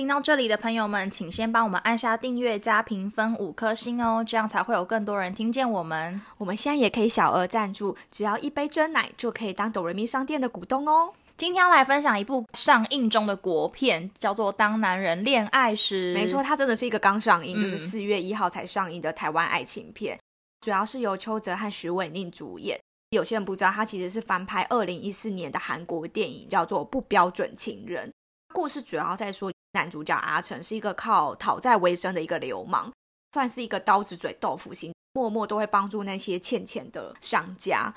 听到这里的朋友们，请先帮我们按下订阅加评分五颗星哦，这样才会有更多人听见我们。我们现在也可以小额赞助，只要一杯真奶就可以当哆瑞咪商店的股东哦。今天要来分享一部上映中的国片，叫做《当男人恋爱时》。没错，它真的是一个刚上映，就是四月一号才上映的台湾爱情片，主要是由邱泽和徐伟宁主演。有些人不知道，它其实是翻拍二零一四年的韩国电影，叫做《不标准情人》。故事主要在说，男主角阿成是一个靠讨债为生的一个流氓，算是一个刀子嘴豆腐心，默默都会帮助那些欠钱的商家。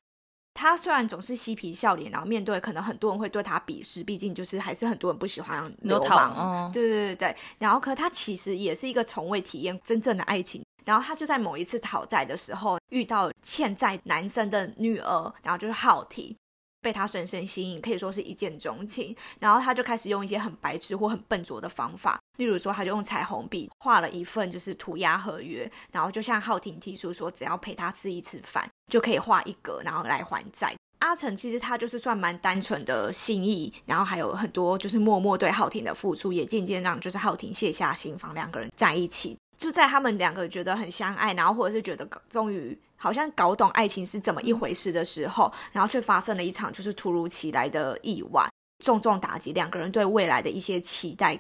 他虽然总是嬉皮笑脸，然后面对可能很多人会对他鄙视，毕竟就是还是很多人不喜欢流氓。对对对对，然后可他其实也是一个从未体验真正的爱情。然后他就在某一次讨债的时候遇到欠债男生的女儿，然后就是浩体，被他深深吸引，可以说是一见钟情。然后他就开始用一些很白痴或很笨拙的方法，例如说他就用彩虹笔画了一份就是涂鸦合约，然后就向浩廷提出说，只要陪他吃一次饭。就可以画一格，然后来还债。阿成其实他就是算蛮单纯的心意，然后还有很多就是默默对浩廷的付出，也渐渐让就是浩廷卸下心防，两个人在一起。就在他们两个觉得很相爱，然后或者是觉得终于好像搞懂爱情是怎么一回事的时候，然后却发生了一场就是突如其来的意外，重重打击两个人对未来的一些期待。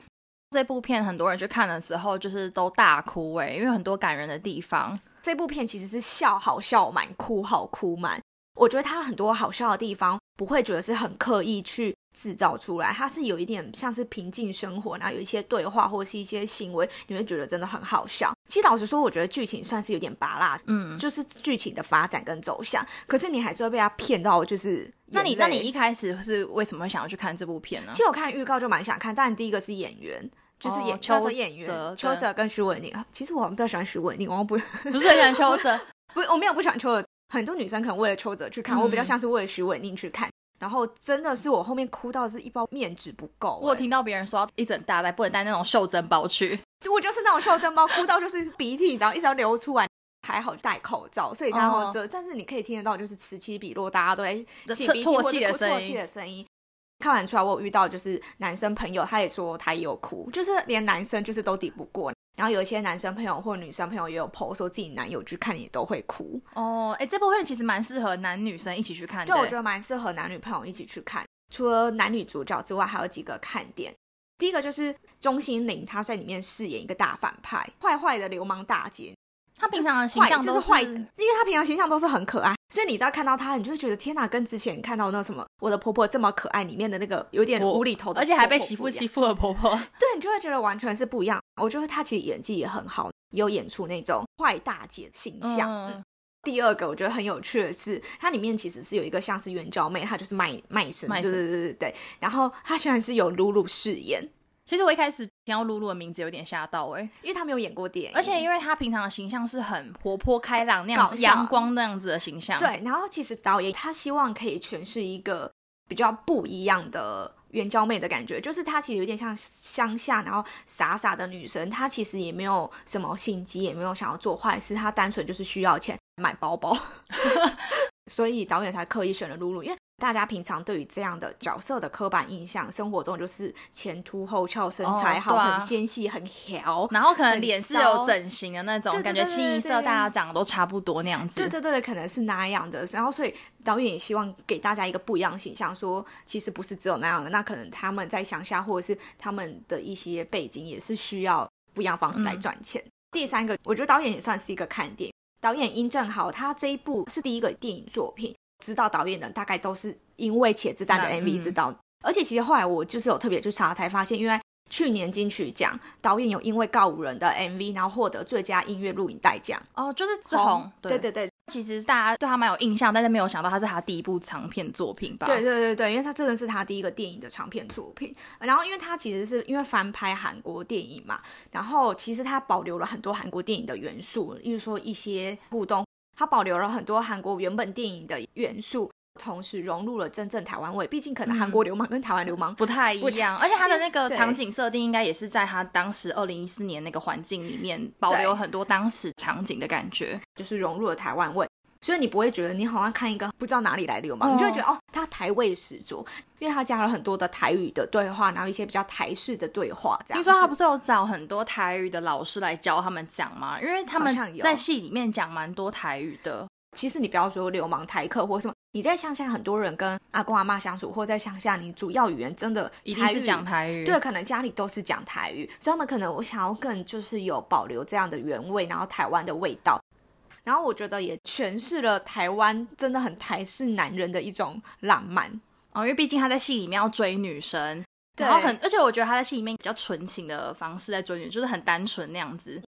这部片很多人去看了之后，就是都大哭哎，因为很多感人的地方。这部片其实是笑好笑满，哭好哭满。我觉得它很多好笑的地方，不会觉得是很刻意去制造出来，它是有一点像是平静生活，然后有一些对话或者是一些行为，你会觉得真的很好笑。其实老实说，我觉得剧情算是有点拔辣，嗯，就是剧情的发展跟走向，可是你还是会被他骗到，就是。那你那你一开始是为什么会想要去看这部片呢？其实我看预告就蛮想看，但第一个是演员。就是演邱泽演员，邱泽跟徐伟宁。其实我比较喜欢徐伟宁，我不不是很喜欢邱泽。不，我没有不喜欢邱泽。很多女生可能为了邱泽去看，我比较像是为了徐伟宁去看。然后真的是我后面哭到是一包面纸不够。我听到别人说一整大袋，不能带那种袖珍包去。我就是那种袖珍包，哭到就是鼻涕，然后一直要流出来。还好戴口罩，所以然后这，但是你可以听得到就是此起彼落，大家都在啜泣的声音。看完出来，我有遇到就是男生朋友，他也说他也有哭，就是连男生就是都抵不过。然后有一些男生朋友或女生朋友也有 po 说自己男友去看也都会哭。哦，哎，这部片其实蛮适合男女生一起去看的。对，我觉得蛮适合男女朋友一起去看。除了男女主角之外，还有几个看点。第一个就是钟欣凌，她在里面饰演一个大反派，坏坏的流氓大姐。她平常的形象就是坏，因为她平常形象都是很可爱。所以你在看到她，你就会觉得天哪，跟之前看到那什么我的婆婆这么可爱里面的那个有点无厘头的，而且还被媳妇欺负的婆婆，对你就会觉得完全是不一样。我觉得她其实演技也很好，有演出那种坏大姐形象。第二个我觉得很有趣的是，它里面其实是有一个像是援交妹，她就是卖卖身，就是对对对对。然后她居然是有露露饰演。其实我一开始听到露露的名字有点吓到哎，因为她没有演过电影，而且因为她平常的形象是很活泼开朗那样子，阳光那样子的形象。对，然后其实导演他希望可以诠释一个比较不一样的援交妹的感觉，就是她其实有点像乡下，然后傻傻的女生，她其实也没有什么心机，也没有想要做坏事，她单纯就是需要钱买包包，所以导演才刻意选了露露，因为。大家平常对于这样的角色的刻板印象，生活中就是前凸后翘，身材好，很纤细，很挑，然后可能脸是有整形的那种，感觉清一色，大家长得都差不多那样子。对对对，可能是那样的。然后，所以导演也希望给大家一个不一样形象，说其实不是只有那样的。那可能他们在乡下，或者是他们的一些背景，也是需要不一样方式来赚钱。第三个，我觉得导演也算是一个看点。导演殷正豪，他这一部是第一个电影作品。知道导演的大概都是因为《茄子蛋》的 MV 知道，而且其实后来我就是有特别去查才发现，因为去年金曲奖导演有因为《告五人》的 MV，然后获得最佳音乐录影带奖。哦，就是志宏。对对对，其实大家对他蛮有印象，但是没有想到他是他第一部长片作品吧？对对对对，因为他真的是他第一个电影的长片作品。然后因为他其实是因为翻拍韩国电影嘛，然后其实他保留了很多韩国电影的元素，例如说一些互动。它保留了很多韩国原本电影的元素，同时融入了真正台湾味。毕竟可能韩国流氓跟台湾流氓不太一样，而且它的那个场景设定应该也是在它当时二零一四年那个环境里面保留很多当时场景的感觉。就是融入了台湾味，所以你不会觉得你好像看一个不知道哪里来的流氓，哦你就会觉得哦，他台味十足，因为他加了很多的台语的对话，然后一些比较台式的对话，这样。听说他不是有找很多台语的老师来教他们讲吗？因为他们在戏里面讲蛮多台语的。其实你不要说流氓台客或什么，你在乡下很多人跟阿公阿妈相处，或在乡下，你主要语言真的一定是讲台语，对，可能家里都是讲台语，所以他们可能我想要更就是有保留这样的原味，然后台湾的味道。然后我觉得也诠释了台湾真的很台式男人的一种浪漫。哦，因为毕竟他在戏里面要追女生，对然后很，而且我觉得他在戏里面比较纯情的方式在追女，就是很单纯那样子，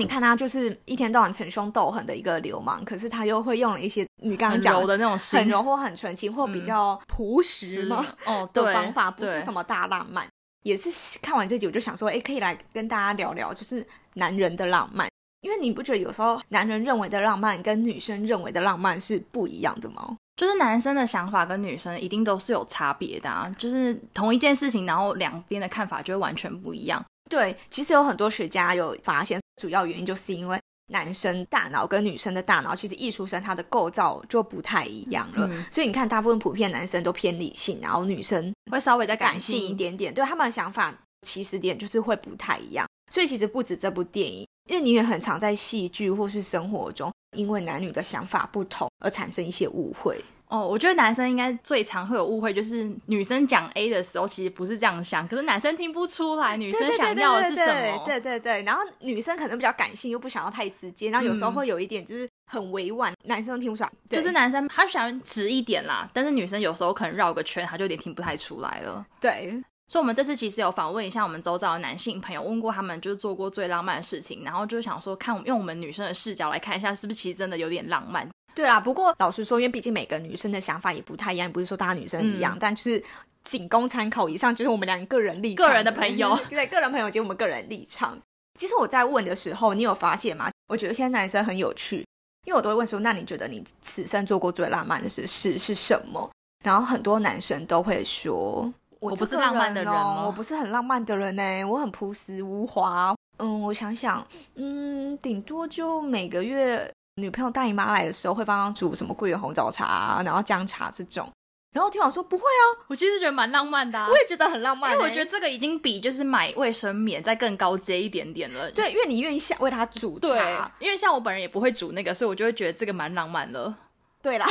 你看他就是一天到晚逞凶斗狠的一个流氓，可是他又会用了一些你刚刚讲的那种，很柔或很纯情或比较朴实是吗？哦，的对方法，不是什么大浪漫。也是看完这集，我就想说，哎，可以来跟大家聊聊，就是男人的浪漫。因为你不觉得有时候男人认为的浪漫跟女生认为的浪漫是不一样的吗？就是男生的想法跟女生一定都是有差别的啊，就是同一件事情，然后两边的看法就会完全不一样。对，其实有很多学家有发现，主要原因就是因为男生大脑跟女生的大脑，其实一出生它的构造就不太一样了。嗯所以你看，大部分普遍男生都偏理性，然后女生会稍微再感性性一。点点，对他们的想法起始点就是会不太一样。所以其实不止这部电影，因为你也很常在戏剧或是生活中，因为男女的想法不同而产生一些误会。哦，我觉得男生应该最常会有误会，就是女生讲 A 的时候，其实不是这样想，可是男生听不出来女生想要的是什么。对对对，然后女生可能比较感性，又不想要太直接，然后有时候嗯会有一点就是很委婉，男生都听不出来。就是男生他想直一点啦，但是女生有时候可能绕个圈，他就有点听不太出来了。对，所以，我们这次其实有访问一下我们周遭的男性朋友，问过他们就是做过最浪漫的事情，然后就想说看用我们女生的视角来看一下，是不是其实真的有点浪漫。对啊，不过老实说，因为毕竟每个女生的想法也不太一样，不是说大家女生一样，嗯但就是仅供参考。以上就是我们两个个人立场个人的朋友 对个人朋友及我们个人立场。其实我在问的时候，你有发现吗？我觉得现在男生很有趣，因为我都会问说：“那你觉得你此生做过最浪漫的事是是什么？”然后很多男生都会说：“我我不是浪漫的人哦我不是很浪漫的人呢，我很朴实无华。”嗯，我想想，嗯，顶多就每个月女朋友大姨妈来的时候，会帮她煮什么桂圆红枣茶啊，然后姜茶这种。然后听我说不会啊，我其实觉得蛮浪漫的、啊，我也觉得很浪漫、欸。因为我觉得这个已经比就是买卫生棉再更高阶一点点了。对，因为你愿意下为他煮对茶。，因为像我本人也不会煮那个，所以我就会觉得这个蛮浪漫的。对啦，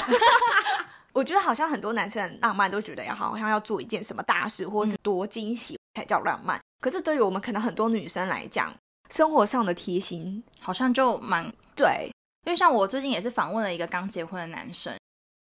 我觉得好像很多男生很浪漫，都觉得要好像要做一件什么大事，或者是多惊喜才叫浪漫。可是对于我们可能很多女生来讲，生活上的贴心，好像就蛮对，因为像我最近也是访问了一个刚结婚的男生，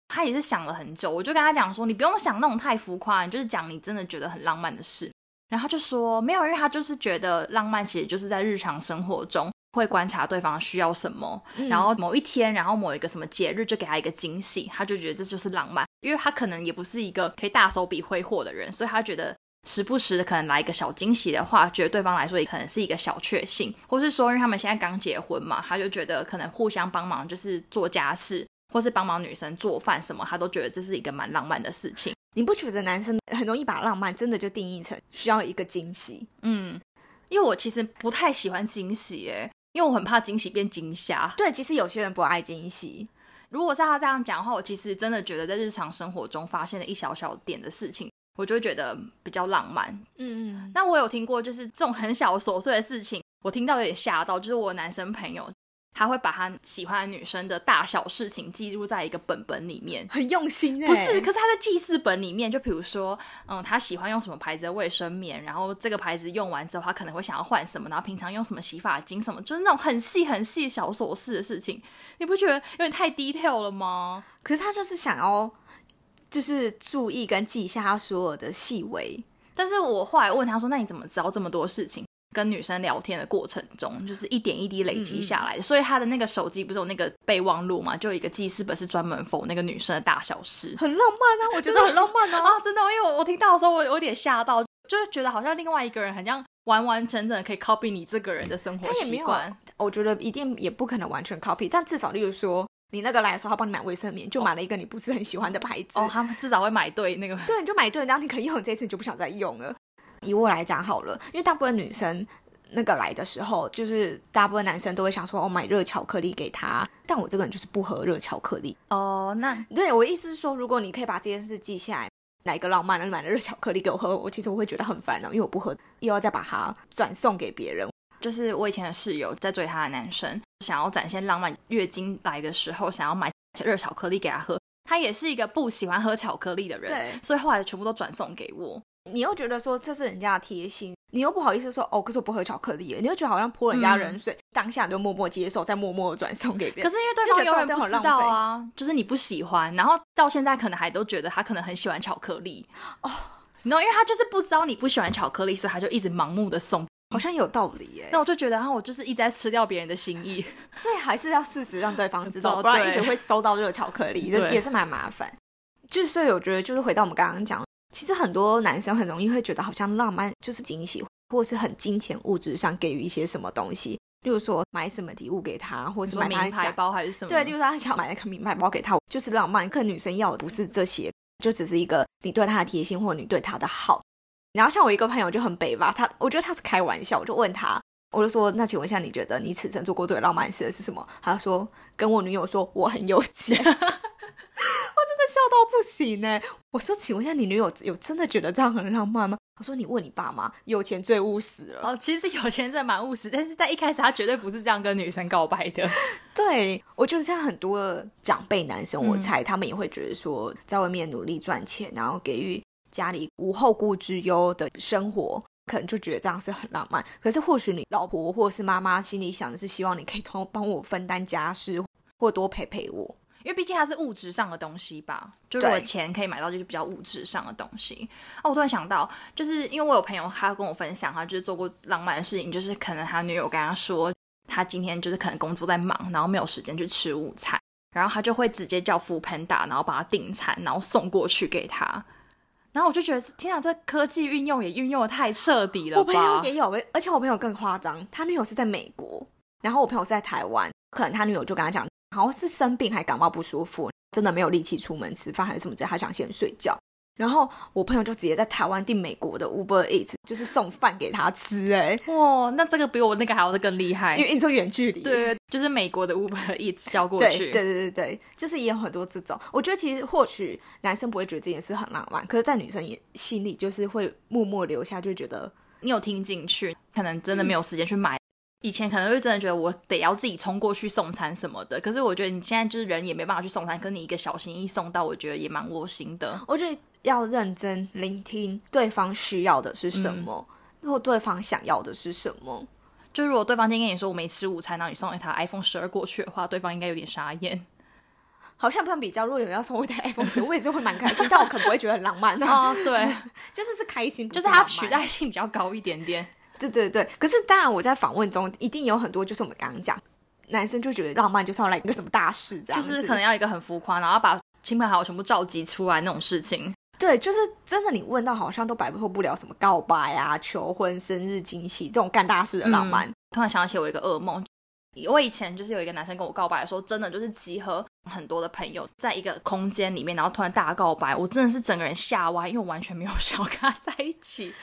他也是想了很久，我就跟他讲说，你不用想那种太浮夸，你就是讲你真的觉得很浪漫的事。然后他就说没有，因为他就是觉得浪漫其实就是在日常生活中会观察对方需要什么，嗯然后某一天，然后某一个什么节日就给他一个惊喜，他就觉得这就是浪漫。因为他可能也不是一个可以大手笔挥霍的人，所以他觉得时不时的可能来一个小惊喜的话，觉得对方来说也可能是一个小确幸，或是说因为他们现在刚结婚嘛，他就觉得可能互相帮忙，就是做家事，或是帮忙女生做饭什么，他都觉得这是一个蛮浪漫的事情。你不觉得男生很容易把浪漫真的就定义成需要一个惊喜？嗯，因为我其实不太喜欢惊喜，耶，因为我很怕惊喜变惊吓。对，其实有些人不爱惊喜，如果是他这样讲的话，我其实真的觉得在日常生活中发现了一小小点的事情，我就会觉得比较浪漫。嗯嗯，那我有听过，就是这种很小琐碎的事情，我听到有点吓到。就是我男生朋友，他会把他喜欢的女生的大小事情记录在一个本本里面。很用心哎、不是，可是他在记事本里面，就比如说，嗯，他喜欢用什么牌子的卫生棉，然后这个牌子用完之后，他可能会想要换什么，然后平常用什么洗发精什么，就是那种很细很细小琐事的事情，你不觉得有点太 detail 了吗？可是他就是想要，就是注意跟记下他所有的细微。但是我后来问他说：“那你怎么知道这么多事情？”跟女生聊天的过程中，就是一点一滴累积下来的。所以他的那个手机不是有那个备忘录嘛，就有一个记事本是专门否那个女生的大小事。很浪漫啊，我觉得很浪漫啊。啊，真的，因为我我听到的时候，我有点吓到，就是觉得好像另外一个人很像完完整整的可以 copy 你这个人的生活习惯。我觉得一定也不可能完全 copy，但至少例如说，你那个来的时候，他帮你买卫生棉，就买了一个你不是很喜欢的牌子。哦，他们至少会买对那个。对，你就买对，然后你可以用这次，你就不想再用了。以我来讲好了，因为大部分女生那个来的时候，就是大部分男生都会想说，哦，买热巧克力给她。但我这个人就是不喝热巧克力。哦，那对我意思是说，如果你可以把这件事记下来，来一个浪漫的，买了热巧克力给我喝，我其实我会觉得很烦恼，因为我不喝，又要再把它转送给别人。就是我以前的室友在追她的男生，想要展现浪漫，月经来的时候想要买热巧克力给他喝。他也是一个不喜欢喝巧克力的人，对，所以后来全部都转送给我。你又觉得说这是人家的贴心，你又不好意思说哦，可是我不喝巧克力，你又觉得好像泼人家冷水，当下就默默接受，再默默的转送给别人。可是因为对方永远不知道啊，就是你不喜欢，然后到现在可能还都觉得他可能很喜欢巧克力。哦，你知道，因为他就是不知道你不喜欢巧克力，所以他就一直盲目的送。好像有道理耶，那我就觉得，哈，我就是一直在吃掉别人的心意，所以还是要适时让对方知道，不然一直会收到热巧克力，也是蛮麻烦。就是，所以我觉得，就是回到我们刚刚讲，其实很多男生很容易会觉得，好像浪漫就是惊喜，或是很金钱物质上给予一些什么东西，例如说买什么礼物给他，或者是买名牌包还是什么，对，例如他想买那个名牌包给他，就是浪漫。可女生要的不是这些，就只是一个你对他的贴心，或你对他的好。然后像我一个朋友就很北吧，他我觉得他是开玩笑，我就问他，我就说那请问一下，你觉得你此生做过最浪漫事的是什么？他说跟我女友说我很有钱，笑到不行呢。我说请问一下，你女友有真的觉得这样很浪漫吗？我说你问你爸妈，有钱最务实了。哦，其实有钱真的蛮务实，但是在一开始他绝对不是这样跟女生告白的。对，我觉得像很多长辈男生，我猜他们也会觉得说，在外面努力赚钱，然后给予。家里无后顾之忧的生活，可能就觉得这样是很浪漫。可是或许你老婆或是妈妈心里想的是，希望你可以多帮我分担家事，或多陪陪我。因为毕竟它是物质上的东西吧，就如果钱可以买到，就是比较物质上的东西。哦，我突然想到，就是因为我有朋友，他跟我分享，他就是做过浪漫的事情，就是可能他女友跟他说，他今天就是可能工作在忙，然后没有时间去吃午餐，然后他就会直接叫富喷达，然后把他订餐，然后送过去给他。然后我就觉得，天啊，这科技运用也运用的太彻底了吧！我朋友也有，而且我朋友更夸张，他女友是在美国，然后我朋友是在台湾，可能他女友就跟他讲，好像是生病还感冒不舒服，真的没有力气出门吃饭还是什么之类，他想先睡觉。然后我朋友就直接在台湾订美国的 Uber Eats，就是送饭给他吃，哎，哇，那这个比我那个还要的更厉害，因为你说远距离，对，就是美国的 Uber Eats 交过去，对对对对就是也有很多这种。我觉得其实或许男生不会觉得这件事很浪漫，可是，在女生也心里就是会默默留下，就觉得你有听进去，可能真的没有时间去买。以前可能会真的觉得我得要自己冲过去送餐什么的，可是我觉得你现在就是人也没办法去送餐，跟你一个小心意送到，我觉得也蛮窝心的。我觉得要认真聆听对方需要的是什么，或对方想要的是什么。就如果对方今天跟你说我没吃午餐，然后你送一台 iPhone 十二过去的话，对方应该有点傻眼。好像不能比较，如果有人要送我一台 iPhone 十，我也是会蛮开心，但我可能不会觉得很浪漫哦。对，就是是开心，就是它取代性比较高一点点。对对对，可是当然我在访问中一定有很多，就是我们刚刚讲，男生就觉得浪漫就是要来一个什么大事，这样就是可能要一个很浮夸，然后把亲朋好友全部召集出来那种事情。对，就是真的，你问到好像都摆脱不了什么告白啊、求婚、生日惊喜这种干大事的浪漫。突然想起我一个噩梦，我以前就是有一个男生跟我告白的时候，真的就是集合很多的朋友在一个空间里面，然后突然大告白，我真的是整个人吓歪，因为我完全没有想要跟他在一起。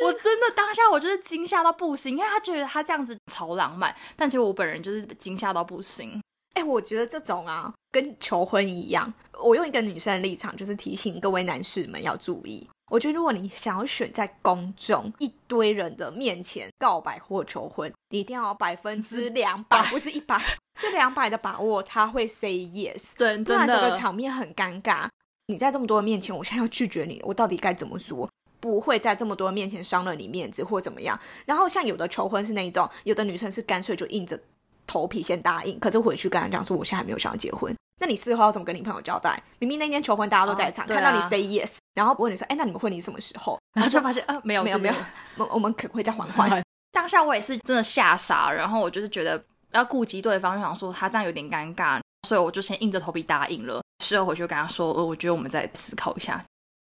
我真的当下我就是惊吓到不行，因为他觉得他这样子超浪漫，但结果我本人就是惊吓到不行。哎，我觉得这种啊，跟求婚一样。我用一个女生的立场，就是提醒各位男士们要注意。我觉得如果你想要选在公众一堆人的面前告白或求婚，你一定要百分之两百，不是一百，是两百的把握他会 say yes。对，不然这个场面很尴尬。你在这么多人面前，我现在要拒绝你，我到底该怎么说？不会在这么多面前伤了你面子或怎么样。然后像有的求婚是那一种，有的女生是干脆就硬着头皮先答应，可是回去跟他讲说我现在还没有想要结婚。那你事后要怎么跟你朋友交代？明明那天求婚大家都在场，看到你 say yes，然后问你说，哎，那你们婚礼什么时候？然后就发现啊，没有没有没有，我我们可能会再缓缓。当下我也是真的吓傻，然后我就是觉得要顾及对方，就想说他这样有点尴尬，所以我就先硬着头皮答应了。事后回去跟他说，呃我觉得我们再思考一下。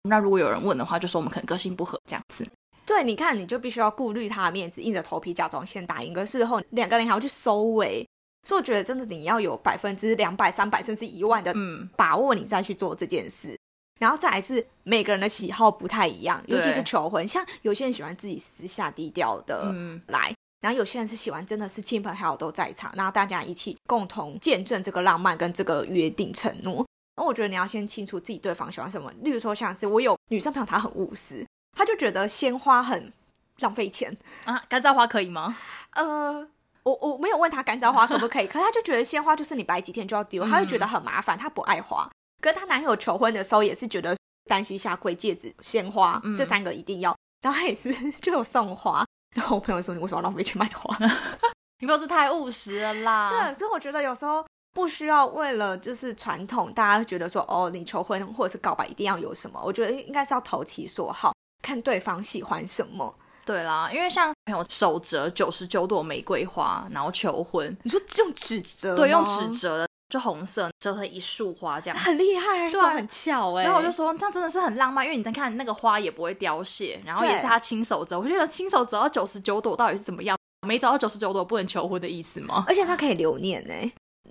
那如果有人问的话，就说我们可能个性不合这样子。对，你看，你就必须要顾虑他的面子，硬着头皮假装先答应，可事后两个人还要去收尾。所以我觉得真的你要有百分之两百、三百甚至一万的把握，你再去做这件事。然后再来是每个人的喜好不太一样，尤其是求婚，像有些人喜欢自己私下低调的来，然后有些人是喜欢真的是亲朋好友都在场，然后大家一起共同见证这个浪漫跟这个约定承诺。那我觉得你要先清楚自己对方喜欢什么。例如说，像是我有女生朋友，她很务实，她就觉得鲜花很浪费钱啊，干燥花可以吗？呃，我我没有问她干燥花可不可以，可她就觉得鲜花就是你摆几天就要丢，她就觉得很麻烦，她不爱花。可是她男友求婚的时候，也是觉得单膝下跪、戒指、鲜花这三个一定要，然后她也是 就有送花。然后我朋友说：“你为什么要浪费钱买花？你不是太务实了啦。”对，所以我觉得有时候不需要为了就是传统，大家觉得说哦，你求婚或者是告白一定要有什么？我觉得应该是要投其所好，看对方喜欢什么。对啦，因为像朋友手折九十九朵玫瑰花，然后求婚，你说用纸折？对，用纸折的。就红色折成一束花这样，很厉害，对，很巧哎。然后我就说，这样真的是很浪漫，因为你在看那个花也不会凋谢，然后也是他亲手折。我觉得亲手折到九十九朵到底是怎么样？没找到九十九朵不能求婚的意思吗？而且他可以留念呢，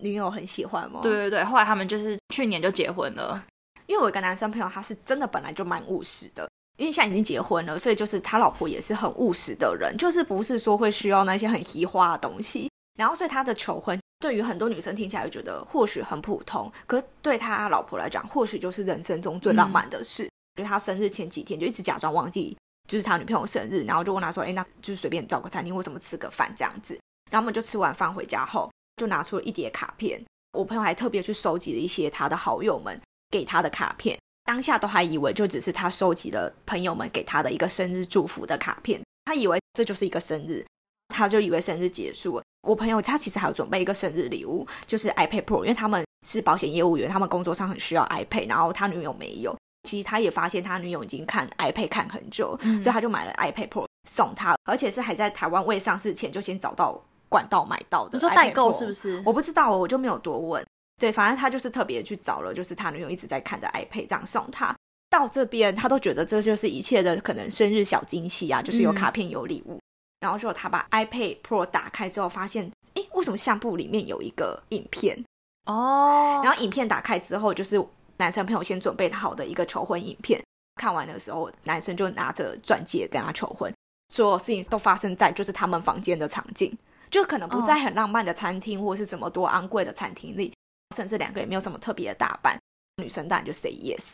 女友很喜欢吗？对对对，后来他们就是去年就结婚了。因为我一个男生朋友，他是真的本来就蛮务实的，因为现在已经结婚了，所以就是他老婆也是很务实的人，就是不是说会需要那些很奇花的东西。然后所以他的求婚。对于很多女生听起来会觉得或许很普通，可是对他老婆来讲，或许就是人生中最浪漫的事。就他生日前几天就一直假装忘记，就是他女朋友生日，然后就问他说：“哎，那就是随便找个餐厅，为什么吃个饭这样子？”然后我们就吃完饭回家后，就拿出了一叠卡片。我朋友还特别去收集了一些他的好友们给他的卡片，当下都还以为就只是他收集了朋友们给他的一个生日祝福的卡片，他以为这就是一个生日，他就以为生日结束了。我朋友他其实还有准备一个生日礼物，就是 iPad Pro，因为他们是保险业务员，他们工作上很需要 iPad，然后他女友没有。其实他也发现他女友已经看 iPad 看很久，所以他就买了 iPad Pro 送他，而且是还在台湾未上市前就先找到管道买到的。你说代购是不是？我不知道，我就没有多问。对，反正他就是特别去找了，就是他女友一直在看的 iPad 这样送他。到这边他都觉得这就是一切的可能生日小惊喜啊，就是有卡片有礼物。然后就他把 iPad Pro 打开之后，发现，哎，为什么相簿里面有一个影片？哦，然后影片打开之后，就是男生朋友先准备好的一个求婚影片。看完的时候，男生就拿着钻戒跟他求婚，所有事情都发生在就是他们房间的场景，就可能不在很浪漫的餐厅或是什么多昂贵的餐厅里，甚至两个也没有什么特别的打扮，女生当然就 say yes。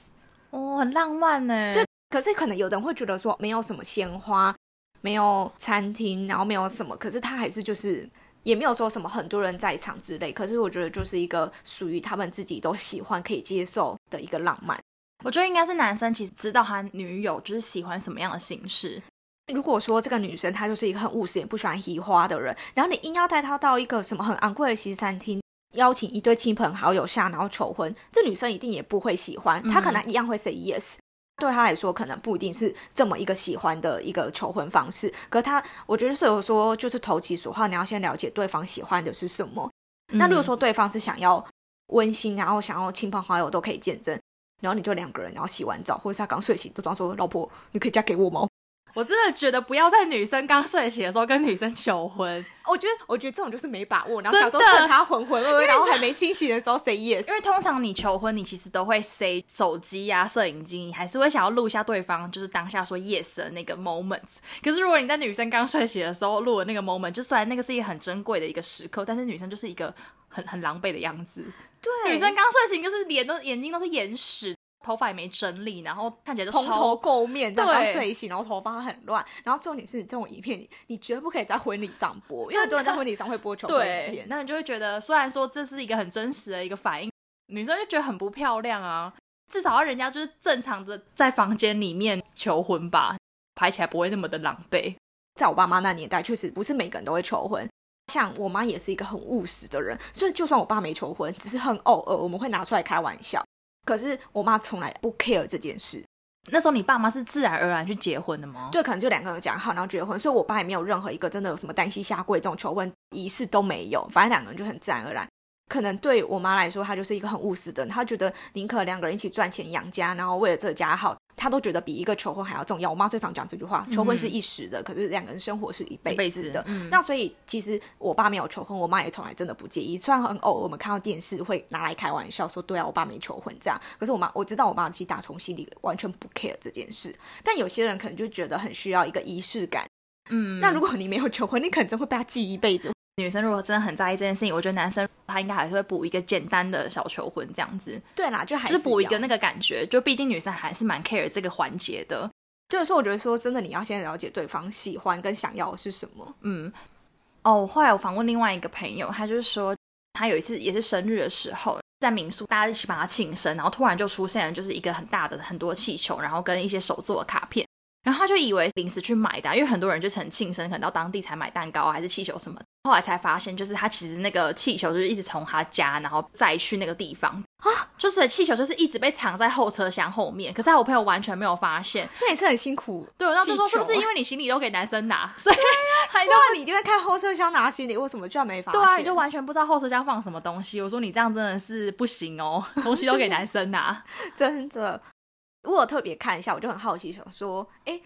哦，很浪漫呢。对，可是可能有人会觉得说，没有什么鲜花。没有餐厅，然后没有什么，可是他还是就是也没有说什么很多人在场之类。可是我觉得就是一个属于他们自己都喜欢、可以接受的一个浪漫。我觉得应该是男生其实知道他女友就是喜欢什么样的形式。如果说这个女生她就是一个很务实、也不喜欢移花的人，然后你硬要带她到一个什么很昂贵的西餐厅，邀请一堆亲朋好友下，然后求婚，这女生一定也不会喜欢。她可能一样会 say yes。对他来说，可能不一定是这么一个喜欢的一个求婚方式。可他，我觉得是有说，就是投其所好，你要先了解对方喜欢的是什么。那如果说对方是想要温馨，然后想要亲朋好友都可以见证，然后你就两个人，然后洗完澡，或者是他刚睡醒，都装说：“老婆，你可以嫁给我吗？”我真的觉得不要在女生刚睡醒的时候跟女生求婚。我觉得，我觉得这种就是没把握，然后想说趁她浑浑噩噩，然后还没清醒的时候 say yes。因为通常你求婚，你其实都会 say 手机呀、摄影机，你还是会想要录下对方就是当下说 yes 的那个 moment。可是如果你在女生刚睡醒的时候录的那个 moment，就虽然那个是一个很珍贵的一个时刻，但是女生就是一个很很狼狈的样子。对，女生刚睡醒就是脸都眼睛都是眼屎。头发也没整理，然后看起来就蓬头垢面，刚睡醒，然后头发很乱。然后重点是，这种影片你绝对不可以在婚礼上播，因为很多人在婚礼上会播求婚影片。那你就会觉得，虽然说这是一个很真实的一个反应，女生就觉得很不漂亮啊。至少要人家就是正常的在房间里面求婚吧，拍起来不会那么的狼狈。在我爸妈那年代，确实不是每个人都会求婚。像我妈也是一个很务实的人，所以就算我爸没求婚，只是很偶尔我们会拿出来开玩笑。可是我妈从来不 care 这件事。那时候你爸妈是自然而然去结婚的吗？对，可能就两个人讲好，然后结婚。所以我爸也没有任何一个真的有什么单膝下跪这种求婚仪式都没有。反正两个人就很自然而然。可能对我妈来说，她就是一个很务实的人。她觉得宁可两个人一起赚钱养家，然后为了这个家好，她都觉得比一个求婚还要重要。我妈最常讲这句话：求婚是一时的，可是两个人生活是一辈子的。那所以其实我爸没有求婚，我妈也从来真的不介意。虽然很偶尔我们看到电视会拿来开玩笑说：“对啊，我爸没求婚这样。”可是我妈我知道我妈其实打从心里完全不 care 这件事。但有些人可能就觉得很需要一个仪式感。嗯，那如果你没有求婚，你可能真会被他记一辈子。女生如果真的很在意这件事情，我觉得男生他应该还是会补一个简单的小求婚这样子。对啦，就还是补一个那个感觉，就毕竟女生还是蛮 care 这个环节的。就是说，我觉得说真的，你要先了解对方喜欢跟想要的是什么。嗯，哦，后来我访问另外一个朋友，他就是说，他有一次也是生日的时候，在民宿大家一起帮他庆生，然后突然就出现了就是一个很大的很多气球，然后跟一些手做的卡片。然后他就以为临时去买的，因为很多人就是很庆生，可能到当地才买蛋糕还是气球什么。后来才发现，就是他其实那个气球就是一直从他家，然后再去那个地方啊，就是气球就是一直被藏在后车厢后面。可是我朋友完全没有发现，那也是很辛苦。对，然后就说是不是因为你行李都给男生拿，所以 他因为你就会看后车厢拿行李，为什么居然没发现？对啊，就完全不知道后车厢放什么东西。我说你这样真的是不行哦，东西都给男生拿，真的。我特别看一下，我就很好奇，想说，哎。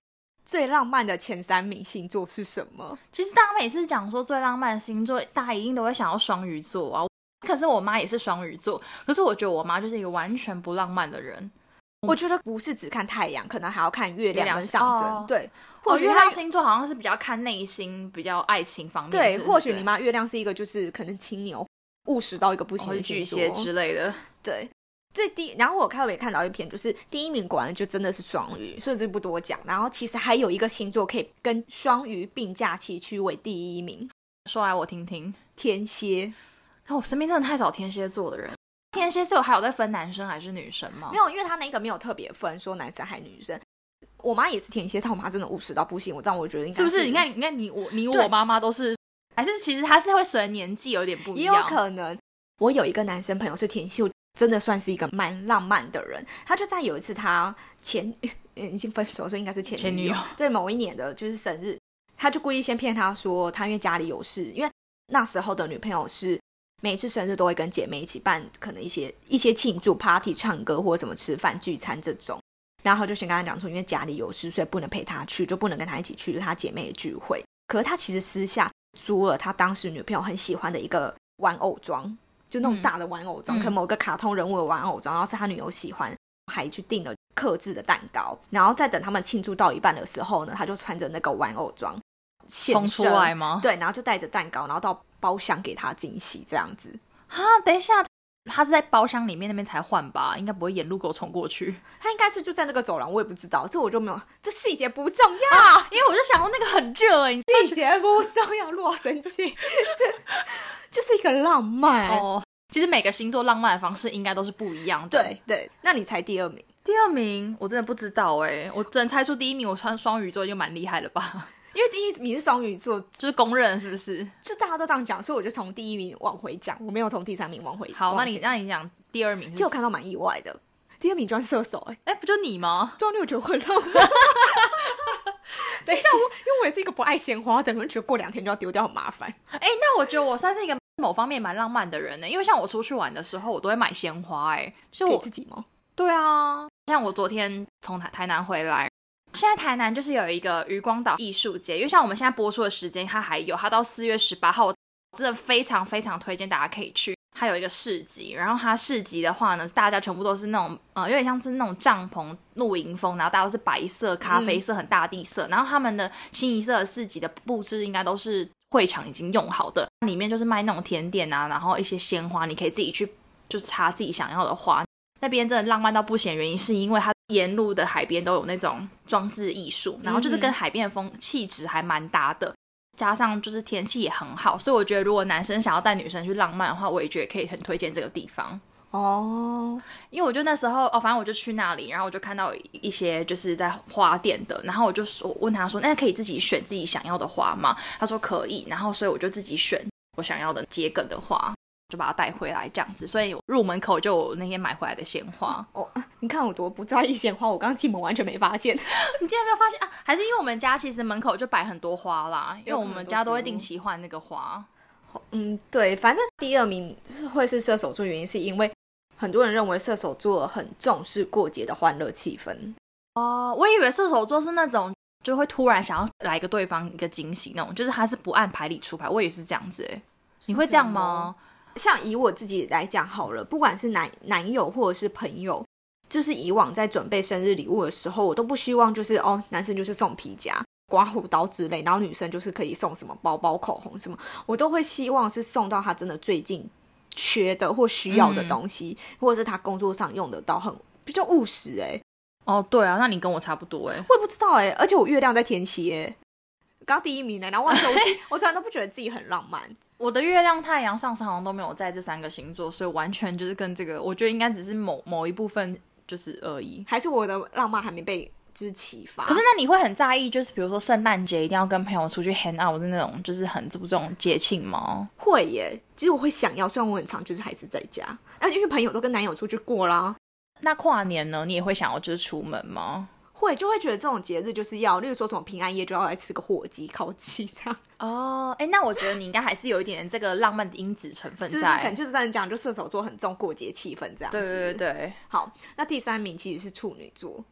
最浪漫的前三名星座是什么？其实大家每次讲说最浪漫的星座，大家一定都会想要双鱼座啊。可是我妈也是双鱼座，可是我觉得我妈就是一个完全不浪漫的人。我觉得不是只看太阳，可能还要看月亮跟上升。对，或许她星座好像是比较看内心，比较爱情方面。对，或许你妈月亮是一个就是可能青牛，务实到一个不行的巨蟹之类的。对。最低，然后我看到也看到一篇，就是第一名果然就真的是双鱼，所以这不多讲。然后其实还有一个星座可以跟双鱼并驾齐驱为第一名，说来我听听。天蝎，我身边真的太少天蝎座的人。天蝎座还有在分男生还是女生吗？没有，因为他那个没有特别分说男生还女生。我妈也是天蝎，但我妈真的务实到不行。我这样我觉得应该是不是？你看，你看你我你我妈妈都是，还是其实他是会随年纪有点不一样。也有可能。我有一个男生朋友是天蝎。真的算是一个蛮浪漫的人，他就在有一次他前已经分手，所以应该是前女友。对某一年的就是生日，他就故意先骗他说他因为家里有事，因为那时候的女朋友是每次生日都会跟姐妹一起办，可能一些一些庆祝 party、唱歌或者什么吃饭聚餐这种。然后就先跟他讲说，因为家里有事，所以不能陪他去，就不能跟他一起去他姐妹的聚会。可是他其实私下租了他当时女朋友很喜欢的一个玩偶装。就那种大的玩偶装，可能某个卡通人物的玩偶装，然后是他女友喜欢，还去订了克制的蛋糕，然后再等他们庆祝到一半的时候呢，他就穿着那个玩偶装冲出来吗？对，然后就带着蛋糕，然后到包厢给他惊喜，这样子。啊，等一下，他是在包厢里面那边才换吧？应该不会沿路给我冲过去。他应该是就在那个走廊，我也不知道，这我就没有，这细节不重要，因为我就想说那个很热哎，细节不重要，落生气。就是一个浪漫哦。其实每个星座浪漫的方式应该都是不一样的。对对，那你猜第二名？第二名我真的不知道哎，我只能猜出第一名。我穿双鱼座就蛮厉害了吧？因为第一名是双鱼座，就是公认是不是？就大家都这样讲，所以我就从第一名往回讲，我没有从第三名往回。好，那你那你讲第二名，其实我看到蛮意外的。第二名装射手，哎哎，不就你吗？装六九混浪漫。等一下，我因为我也是一个不爱鲜花的人，觉得过两天就要丢掉很麻烦。哎，那我觉得我算是一个。某方面蛮浪漫的人呢，因为像我出去玩的时候，我都会买鲜花，哎，是我自己吗？对啊，像我昨天从台台南回来，现在台南就是有一个渔光岛艺术节，因为像我们现在播出的时间，它还有，它到四月十八号，真的非常非常推荐大家可以去。它有一个市集，然后它市集的话呢，大家全部都是那种，呃，有点像是那种帐篷露营风，然后大家都是白色、咖啡色、很大地色，然后他们的清一色市集的布置应该都是。会场已经用好的，里面就是卖那种甜点啊，然后一些鲜花，你可以自己去就是插自己想要的花。那边真的浪漫到不行，原因是因为它沿路的海边都有那种装置艺术，然后就是跟海边的风气质还蛮搭的，加上就是天气也很好，所以我觉得如果男生想要带女生去浪漫的话，我也觉得可以很推荐这个地方。哦，因为我就那时候哦，反正我就去那里，然后我就看到一些就是在花店的，然后我就说问他说，那可以自己选自己想要的花吗？他说可以，然后所以我就自己选我想要的桔梗的花，就把它带回来这样子，所以入门口就有那天买回来的鲜花。哦，你看我多不在意鲜花，我刚进门完全没发现，你竟然没有发现啊？还是因为我们家其实门口就摆很多花啦，因为我们家都会定期换那个花。嗯，对，反正第二名会是射手座，原因是因为。很多人认为射手座很重视过节的欢乐气氛，哦，我以为射手座是那种就会突然想要来一个对方一个惊喜那种，就是他是不按牌理出牌。我也是这样子，哎，你会这样吗？像以我自己来讲好了，不管是男男友或者是朋友，就是以往在准备生日礼物的时候，我都不希望就是哦，男生就是送皮夹、刮胡刀之类，然后女生就是可以送什么包包、口红什么，我都会希望是送到他真的最近缺的或需要的东西，或者是他工作上用得到，很比较务实哎。哦，对啊，那你跟我差不多哎，我也不知道哎，而且我月亮在天蝎哎，刚第一名呢，然后我手机，我从来都不觉得自己很浪漫。我的月亮、太阳、上升好像都没有在这三个星座，所以完全就是跟这个，我觉得应该只是某某一部分就是而已。还是我的浪漫还没被就是启发？可是那你会很在意，就是比如说圣诞节一定要跟朋友出去 hang out 的那种，就是很注重节庆吗？会耶，其实我会想要，虽然我很常就是还是在家，啊，因为朋友都跟男友出去过啦。那跨年呢？你也会想要就是出门吗？会就会觉得这种节日就是要，例如说什么平安夜就要来吃个火鸡、烤鸡这样。哦，哎，那我觉得你应该还是有一点这个浪漫的因子成分在，可能就是这样讲，就射手座很重过节气氛这样。对对对。好，那第三名其实是处女座。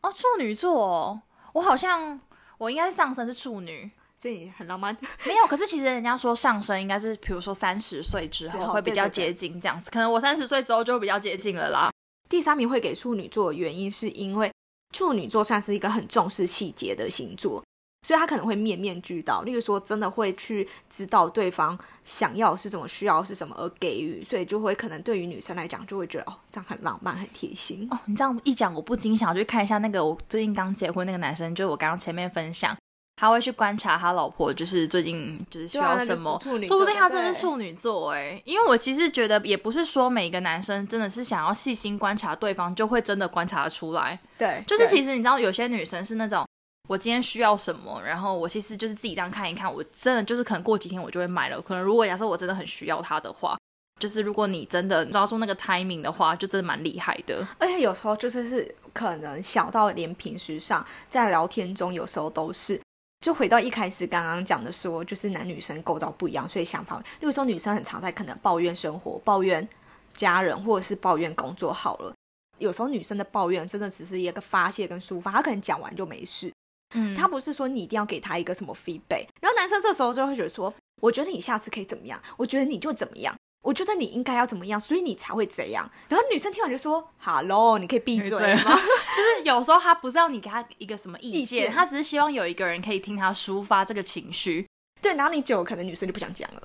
哦，处女座，我好像我应该是上升是处女，所以很浪漫。没有，可是其实人家说上升应该是，比如说三十岁之后会比较接近这样子，可能我三十岁之后就会比较接近了啦。第三名会给处女座的原因是因为。处女座算是一个很重视细节的星座，所以他可能会面面俱到。例如说，真的会去知道对方想要是什么，需要是什么而给予，所以就会可能对于女生来讲，就会觉得哦，这样很浪漫、很贴心哦。你这样一讲，我不禁想去看一下那个我最近刚结婚那个男生，就是我刚刚前面分享。他会去观察他老婆，就是最近就是需要什么，说不定他真的是处女座哎。因为我其实觉得也不是说每一个男生真的是想要细心观察对方，就会真的观察得出来。对，就是其实你知道，有些女生是那种我今天需要什么，然后我其实就是自己这样看一看，我真的就是可能过几天我就会买了。可能如果假设我真的很需要它的话，就是如果你真的抓住那个 timing 的话，就真的蛮厉害的。而且有时候就是是可能小到连平时上在聊天中，有时候都是。就回到一开始刚刚讲的，说就是男女生构造不一样，所以想法，例如说女生很常在可能抱怨生活、抱怨家人，或者是抱怨工作。好了，有时候女生的抱怨真的只是一个发泄跟抒发，她可能讲完就没事。嗯，她不是说你一定要给她一个什么 feedback。然后男生这时候就会觉得说，我觉得你下次可以怎么样？我觉得你就怎么样？我觉得你应该要怎么样，所以你才会怎样。然后女生听完就说：“Hello，你可以闭嘴吗？” 就是有时候他不是要你给他一个什么意见，他只是希望有一个人可以听他抒发这个情绪。对，然后你久可能女生就不想讲了，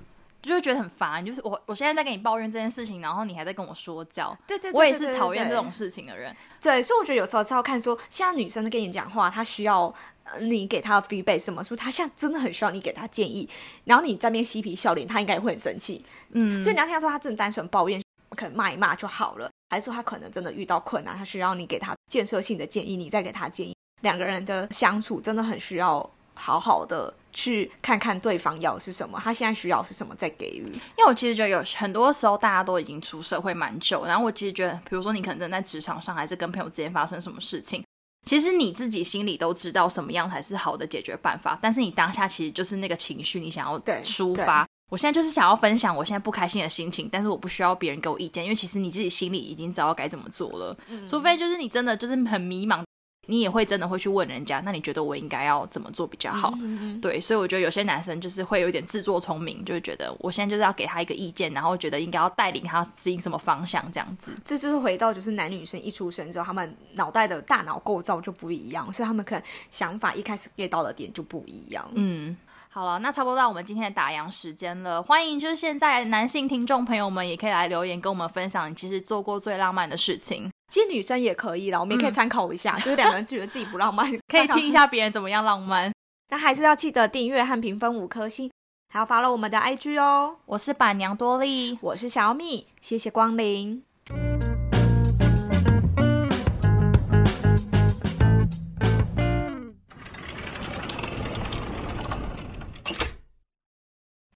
就会觉得很烦。就是我我现在在跟你抱怨这件事情，然后你还在跟我说教。对对，我也是讨厌这种事情的人。对，所以我觉得有时候是要看说，现在女生跟你讲话，她需要。你给他的 feedback 什么？说他现在真的很需要你给他建议，然后你在那边嬉皮笑脸，他应该也会很生气。嗯，所以你要听他说他真的单纯抱怨，可能骂一骂就好了，还是说他可能真的遇到困难，他需要你给他建设性的建议，你再给他建议。两个人的相处真的很需要好好的去看看对方要的是什么，他现在需要是什么再给予。因为我其实觉得有很多时候大家都已经出社会蛮久，然后我其实觉得，比如说你可能正在职场上，还是跟朋友之间发生什么事情。其实你自己心里都知道什么样才是好的解决办法，但是你当下其实就是那个情绪，你想要抒发。我现在就是想要分享我现在不开心的心情，但是我不需要别人给我意见，因为其实你自己心里已经知道该怎么做了。除非就是你真的就是很迷茫。你也会真的会去问人家，那你觉得我应该要怎么做比较好？对，所以我觉得有些男生就是会有点自作聪明，就是觉得我现在就是要给他一个意见，然后觉得应该要带领他指引什么方向这样子。这就是回到就是男女生一出生之后，他们脑袋的大脑构造就不一样，所以他们可能想法一开始 get 到的点就不一样。嗯。好了，那差不多到我们今天的打烊时间了。欢迎，就是现在男性听众朋友们也可以来留言跟我们分享，你其实做过最浪漫的事情。其实女生也可以啦，我们也可以参考一下，就是两个人觉得自己不浪漫，可以听一下别人怎么样浪漫。那还是要记得订阅和评分五颗星，还要发了我们的 IG 哦。我是板娘多莉，我是小米，谢谢光临。